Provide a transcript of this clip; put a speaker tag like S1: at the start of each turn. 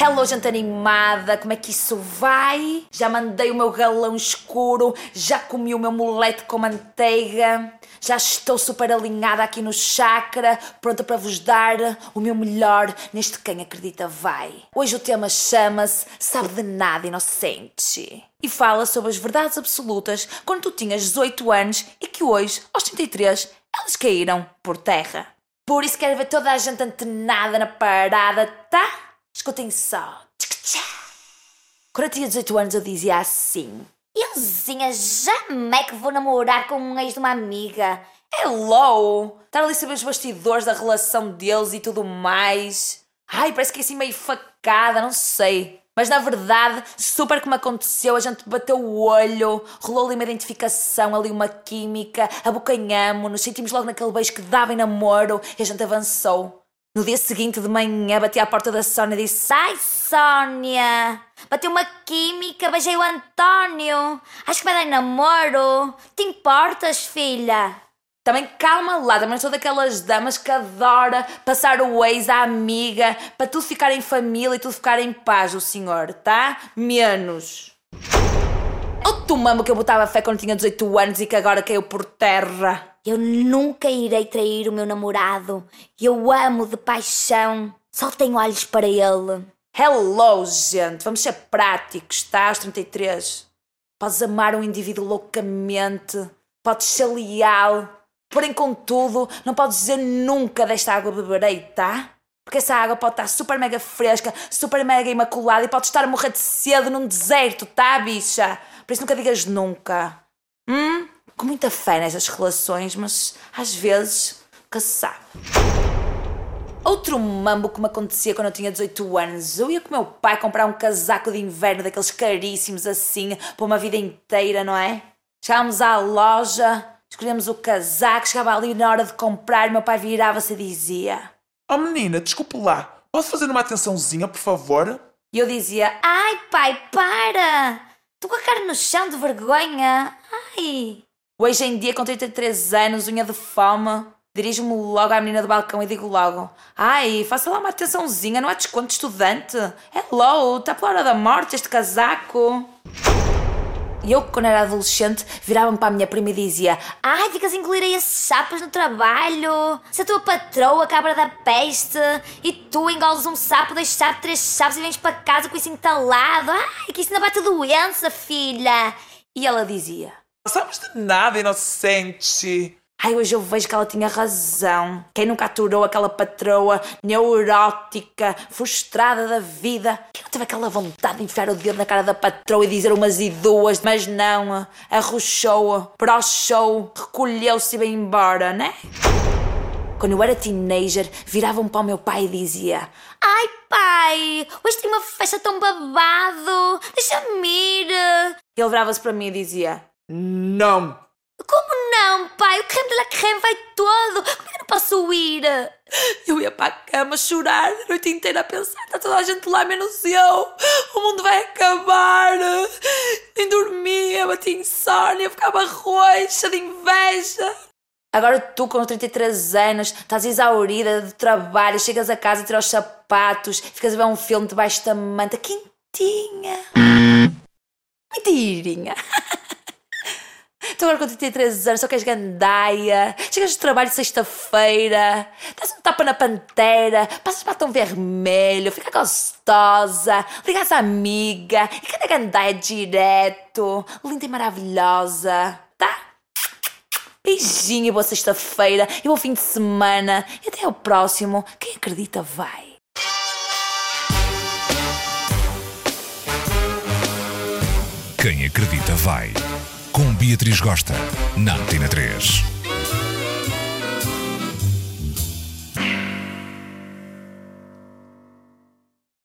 S1: Hello, gente animada, como é que isso vai? Já mandei o meu galão escuro, já comi o meu mulete com manteiga, já estou super alinhada aqui no chakra, pronta para vos dar o meu melhor neste Quem Acredita Vai. Hoje o tema chama-se Sabe de Nada Inocente e fala sobre as verdades absolutas quando tu tinhas 18 anos e que hoje, aos 33, elas caíram por terra. Por isso quero ver toda a gente antenada na parada, tá? Escutem só. Quando eu tinha 18 anos eu dizia assim.
S2: Euzinha, jamais que vou namorar com um ex de uma amiga.
S1: Hello! Estar ali a saber os bastidores da relação deles e tudo mais. Ai, parece que é assim meio facada, não sei. Mas na verdade, super como aconteceu, a gente bateu o olho, rolou ali uma identificação, ali uma química, abocanhamos, nos sentimos logo naquele beijo que dava em namoro e a gente avançou. No dia seguinte de manhã bati à porta da Sónia e disse
S2: Sai Sónia, bateu uma química, beijei o António, acho que vai dar namoro, te importas filha?
S1: Também calma lá, também sou daquelas damas que adora passar o ex à amiga para tudo ficar em família e tudo ficar em paz, o senhor, tá? Menos. O tomamo que eu botava fé quando tinha 18 anos e que agora caiu por terra.
S2: Eu nunca irei trair o meu namorado. Eu amo de paixão. Só tenho olhos para ele.
S1: Hello, gente. Vamos ser práticos, tá? Aos 33. Podes amar um indivíduo loucamente. Podes ser leal. Porém, contudo, não podes dizer nunca desta água beberei, tá? Porque essa água pode estar super mega fresca, super mega imaculada e pode estar a morrer de sede num deserto, tá, bicha? Por isso nunca digas nunca. Hum? Com muita fé nessas relações, mas às vezes, que se sabe. Outro mambo que me acontecia quando eu tinha 18 anos, eu ia com o meu pai comprar um casaco de inverno daqueles caríssimos assim, para uma vida inteira, não é? Chegávamos à loja, escolhemos o casaco, chegava ali na hora de comprar, meu pai virava-se e dizia:
S3: Oh menina, desculpe lá, posso fazer uma atençãozinha, por favor?
S1: E eu dizia:
S2: Ai pai, para! Estou com a cara no chão de vergonha! Ai!
S1: Hoje em dia, com 33 anos, unha de fome, dirijo-me logo à menina do balcão e digo logo: Ai, faça lá uma atençãozinha, não há desconto de estudante. Hello, está pela hora da morte este casaco. E eu, quando era adolescente, virava-me para a minha prima e dizia:
S2: Ai, ficas a engolir aí esses sapos no trabalho. Se a tua patroa, cabra da peste, e tu engoles um sapo, deixar três sapos e vens para casa com isso entalado. Ai, que isso ainda bate doença, filha.
S1: E ela dizia:
S3: sabes de nada, inocente.
S1: Ai, hoje eu vejo que ela tinha razão. Quem nunca aturou aquela patroa neurótica, frustrada da vida? Quem não teve aquela vontade de enfiar o dedo na cara da patroa e dizer umas e duas, mas não, arrochou, brochou, recolheu-se e veio embora, né? Quando eu era teenager, viravam para o meu pai e dizia
S2: Ai pai, hoje tem uma festa tão babado, deixa-me ir.
S1: Ele virava-se para mim e dizia
S3: não!
S2: Como não, pai? O creme de la creme vai todo! Como é que não posso ir?
S1: Eu ia para a cama chorar a noite inteira a pensar: está toda a gente lá menos eu! O mundo vai acabar! Nem dormia, batia insónia, ficava roxa de inveja. Agora tu, com 33 anos, estás exaurida de trabalho, chegas a casa, tiras os sapatos, ficas a ver um filme debaixo da manta, quentinha. Mentirinha. Tu agora com 33 anos, só queres gandaia. Chegas do trabalho sexta-feira, dás um tapa na pantera, passas batom vermelho, fica gostosa, ligas à amiga e cada gandaia direto. Linda e maravilhosa, tá? Beijinho boa sexta-feira e bom fim de semana. E até o próximo. Quem acredita vai.
S4: Quem acredita vai com Beatriz Gosta, na Antena 3.